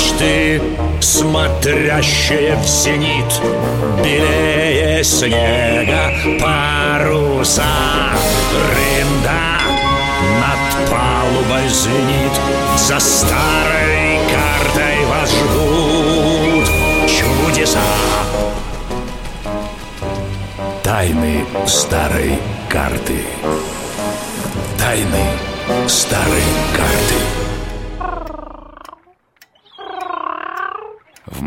Мачты, смотрящие в зенит Белее снега паруса Рында над палубой звенит За старой картой вас ждут чудеса. Тайны старой карты. Тайны старой карты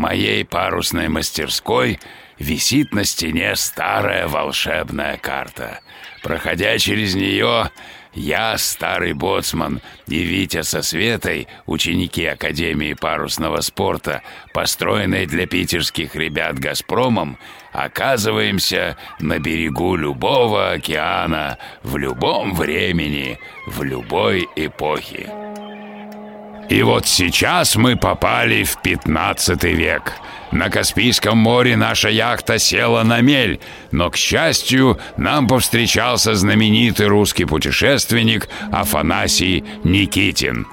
моей парусной мастерской висит на стене старая волшебная карта. Проходя через нее, я, старый боцман, и Витя со Светой, ученики Академии парусного спорта, построенной для питерских ребят «Газпромом», оказываемся на берегу любого океана, в любом времени, в любой эпохе. И вот сейчас мы попали в 15 век. На Каспийском море наша яхта села на мель, но, к счастью, нам повстречался знаменитый русский путешественник Афанасий Никитин.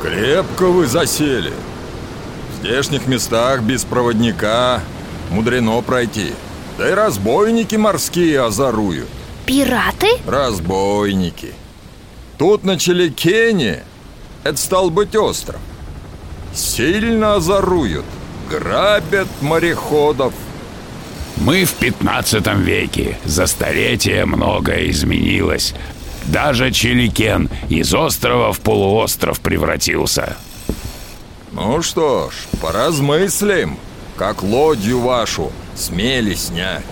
Крепко вы засели. В здешних местах без проводника мудрено пройти. Да и разбойники морские озоруют. Пираты? Разбойники. Тут на Челикене, это стал быть остров, сильно озоруют, грабят мореходов. Мы в 15 веке. За столетие многое изменилось. Даже Челикен из острова в полуостров превратился. Ну что ж, поразмыслим, как лодью вашу смели снять.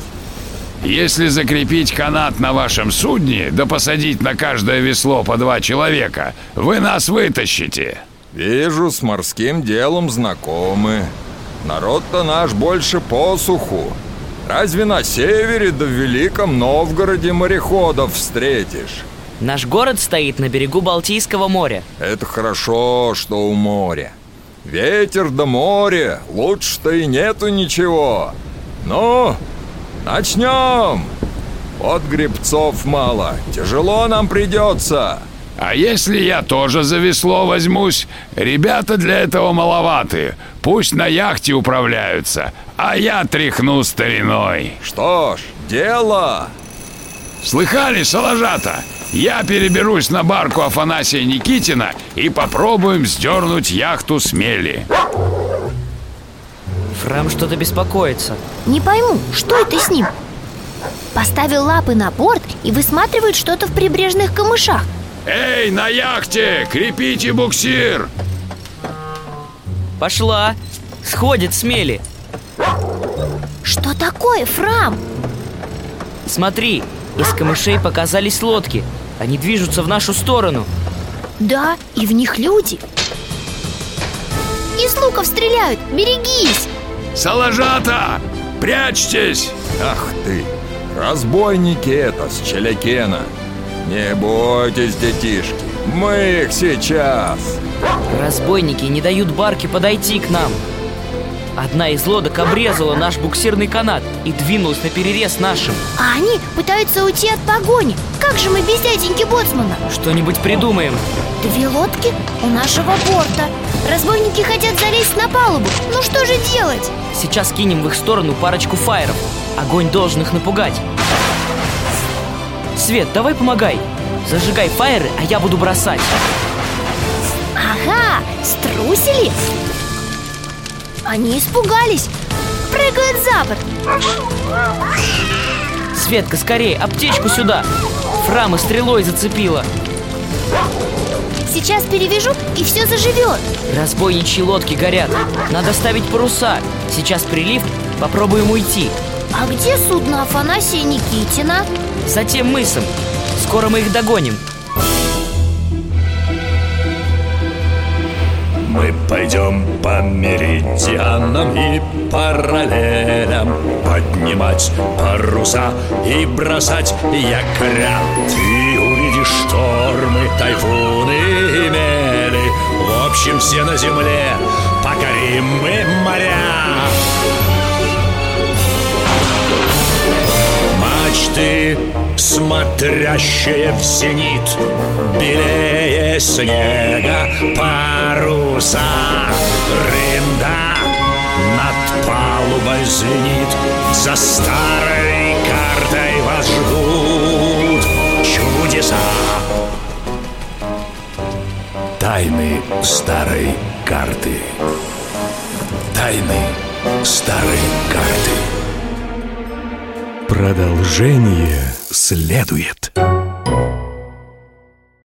Если закрепить канат на вашем судне, да посадить на каждое весло по два человека, вы нас вытащите. Вижу, с морским делом знакомы. Народ-то наш больше посуху. Разве на севере да в Великом Новгороде мореходов встретишь? Наш город стоит на берегу Балтийского моря. Это хорошо, что у моря. Ветер да море, лучше-то и нету ничего. Ну, начнем. Вот грибцов мало, тяжело нам придется. А если я тоже за весло возьмусь? Ребята для этого маловаты. Пусть на яхте управляются, а я тряхну стариной. Что ж, дело. Слыхали, салажата? Я переберусь на барку Афанасия Никитина и попробуем сдернуть яхту с мели. Фрам что-то беспокоится. Не пойму, что это с ним? Поставил лапы на борт и высматривает что-то в прибрежных камышах Эй, на яхте! Крепите буксир! Пошла! Сходит с мели. Что такое, Фрам? Смотри, из камышей показались лодки. Они движутся в нашу сторону. Да, и в них люди Из луков стреляют, берегись Салажата! Прячьтесь! Ах ты, разбойники это с Челякена. Не бойтесь, детишки, мы их сейчас. Разбойники не дают барке подойти к нам. Одна из лодок обрезала наш буксирный канат и двинулась на перерез нашим. А они пытаются уйти от погони Как же мы без дяденьки Боцмана? Что-нибудь придумаем. Две лодки у нашего борта Разбойники хотят залезть на палубу Ну что же делать? Сейчас кинем в их сторону парочку фаеров. Огонь должен их напугать. Свет, давай помогай. Зажигай фаеры, а я буду бросать. Ага, струсили Они испугались Прыгают за борт Светка, скорее, аптечку сюда. Фрама стрелой зацепила. Сейчас перевяжу, и все заживет Разбойничьи лодки горят. Надо ставить паруса. Сейчас прилив, попробуем уйти. А где судно Афанасия Никитина? За тем мысом. Скоро мы их догоним. Мы пойдем по меридианам и параллелям. Поднимать паруса и бросать якоря. Ты увидишь штормы, тайфун все на земле. Покорим мы моря. Мачты, смотрящие в зенит Белее снега паруса. Рында над палубой звенит За старой картой вас ждут чудеса Тайны старой карты Тайны старой карты Продолжение следует.